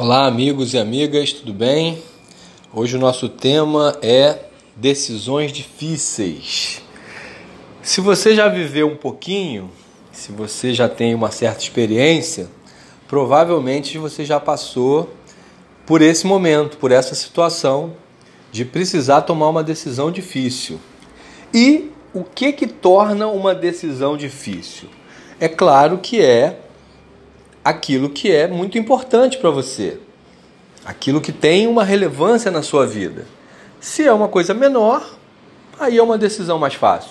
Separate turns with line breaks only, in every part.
Olá, amigos e amigas, tudo bem? Hoje o nosso tema é decisões difíceis. Se você já viveu um pouquinho, se você já tem uma certa experiência, provavelmente você já passou por esse momento, por essa situação de precisar tomar uma decisão difícil. E o que que torna uma decisão difícil? É claro que é aquilo que é muito importante para você, aquilo que tem uma relevância na sua vida. Se é uma coisa menor, aí é uma decisão mais fácil.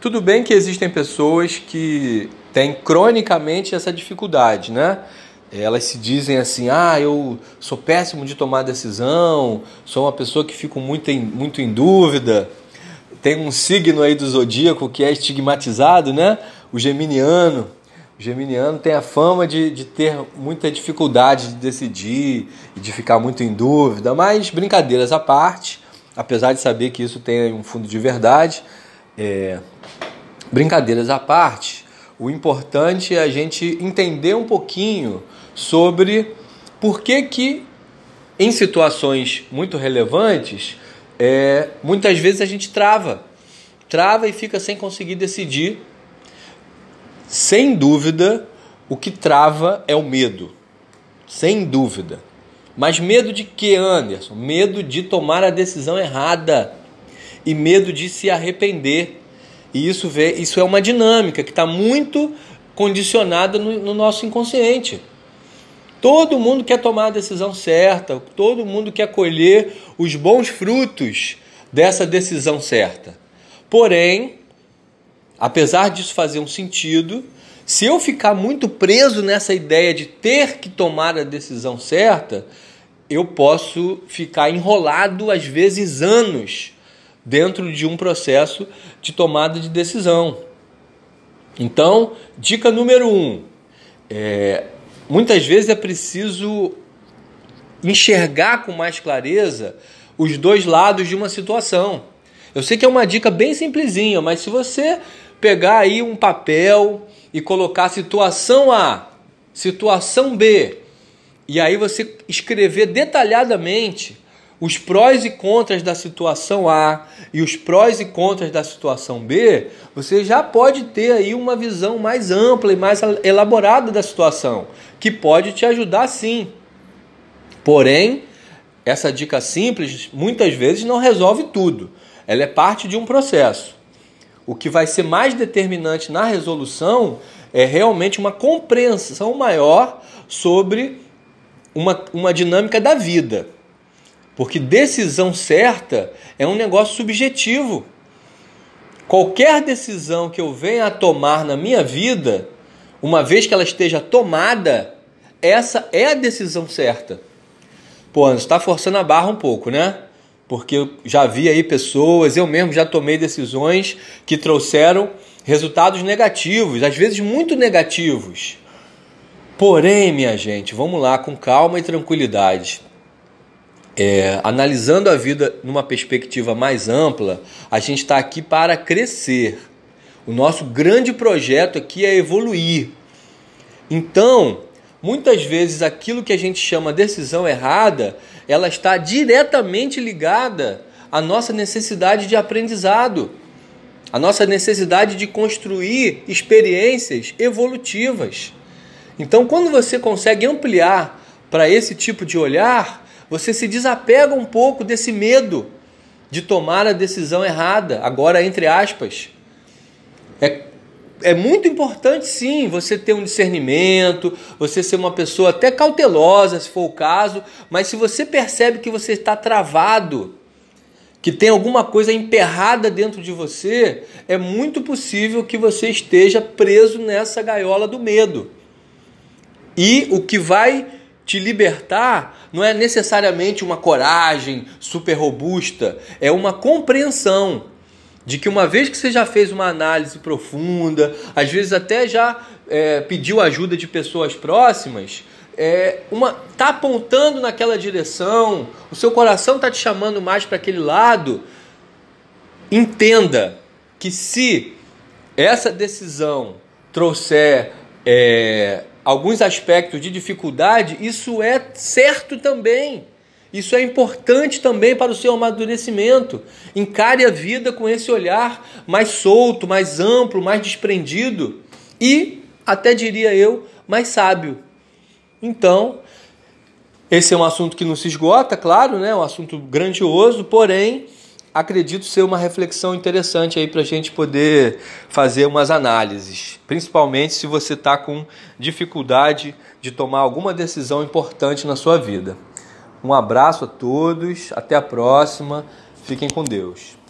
Tudo bem que existem pessoas que têm cronicamente essa dificuldade, né? Elas se dizem assim: ah, eu sou péssimo de tomar decisão, sou uma pessoa que fico muito em, muito em dúvida. Tem um signo aí do zodíaco que é estigmatizado, né? O geminiano geminiano tem a fama de, de ter muita dificuldade de decidir e de ficar muito em dúvida, mas brincadeiras à parte, apesar de saber que isso tem um fundo de verdade, é, brincadeiras à parte, o importante é a gente entender um pouquinho sobre por que que em situações muito relevantes, é, muitas vezes a gente trava, trava e fica sem conseguir decidir sem dúvida, o que trava é o medo. Sem dúvida. Mas medo de que, Anderson? Medo de tomar a decisão errada e medo de se arrepender. E isso, vê, isso é uma dinâmica que está muito condicionada no, no nosso inconsciente. Todo mundo quer tomar a decisão certa, todo mundo quer colher os bons frutos dessa decisão certa. Porém, apesar disso fazer um sentido, se eu ficar muito preso nessa ideia de ter que tomar a decisão certa, eu posso ficar enrolado, às vezes anos, dentro de um processo de tomada de decisão. Então, dica número um: é, muitas vezes é preciso enxergar com mais clareza os dois lados de uma situação. Eu sei que é uma dica bem simplesinha, mas se você pegar aí um papel e colocar situação A, situação B, e aí você escrever detalhadamente os prós e contras da situação A e os prós e contras da situação B, você já pode ter aí uma visão mais ampla e mais elaborada da situação, que pode te ajudar sim. Porém, essa dica simples muitas vezes não resolve tudo. Ela é parte de um processo. O que vai ser mais determinante na resolução é realmente uma compreensão maior sobre uma, uma dinâmica da vida. Porque decisão certa é um negócio subjetivo. Qualquer decisão que eu venha a tomar na minha vida, uma vez que ela esteja tomada, essa é a decisão certa. Pô, você está forçando a barra um pouco, né? Porque eu já vi aí pessoas, eu mesmo já tomei decisões que trouxeram resultados negativos, às vezes muito negativos. Porém, minha gente, vamos lá com calma e tranquilidade. É, analisando a vida numa perspectiva mais ampla, a gente está aqui para crescer. O nosso grande projeto aqui é evoluir. Então, Muitas vezes aquilo que a gente chama decisão errada, ela está diretamente ligada à nossa necessidade de aprendizado, à nossa necessidade de construir experiências evolutivas. Então, quando você consegue ampliar para esse tipo de olhar, você se desapega um pouco desse medo de tomar a decisão errada, agora entre aspas. É é muito importante sim você ter um discernimento, você ser uma pessoa até cautelosa, se for o caso, mas se você percebe que você está travado, que tem alguma coisa emperrada dentro de você, é muito possível que você esteja preso nessa gaiola do medo. E o que vai te libertar não é necessariamente uma coragem super robusta, é uma compreensão de que uma vez que você já fez uma análise profunda, às vezes até já é, pediu ajuda de pessoas próximas, é, uma tá apontando naquela direção, o seu coração está te chamando mais para aquele lado, entenda que se essa decisão trouxer é, alguns aspectos de dificuldade, isso é certo também. Isso é importante também para o seu amadurecimento. Encare a vida com esse olhar mais solto, mais amplo, mais desprendido e, até diria eu, mais sábio. Então, esse é um assunto que não se esgota, claro, né? um assunto grandioso, porém, acredito ser uma reflexão interessante aí para a gente poder fazer umas análises, principalmente se você está com dificuldade de tomar alguma decisão importante na sua vida. Um abraço a todos, até a próxima, fiquem com Deus.